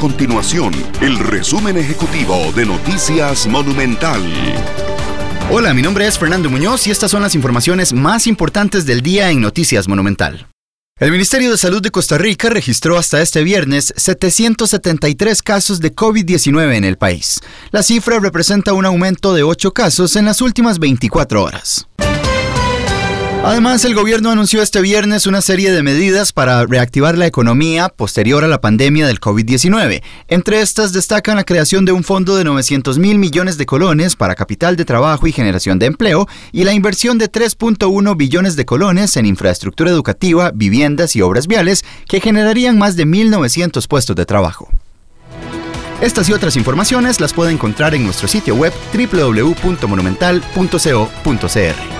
continuación el resumen ejecutivo de Noticias Monumental. Hola, mi nombre es Fernando Muñoz y estas son las informaciones más importantes del día en Noticias Monumental. El Ministerio de Salud de Costa Rica registró hasta este viernes 773 casos de COVID-19 en el país. La cifra representa un aumento de 8 casos en las últimas 24 horas. Además, el gobierno anunció este viernes una serie de medidas para reactivar la economía posterior a la pandemia del COVID-19. Entre estas destacan la creación de un fondo de 900 mil millones de colones para capital de trabajo y generación de empleo y la inversión de 3.1 billones de colones en infraestructura educativa, viviendas y obras viales que generarían más de 1.900 puestos de trabajo. Estas y otras informaciones las puede encontrar en nuestro sitio web www.monumental.co.cr.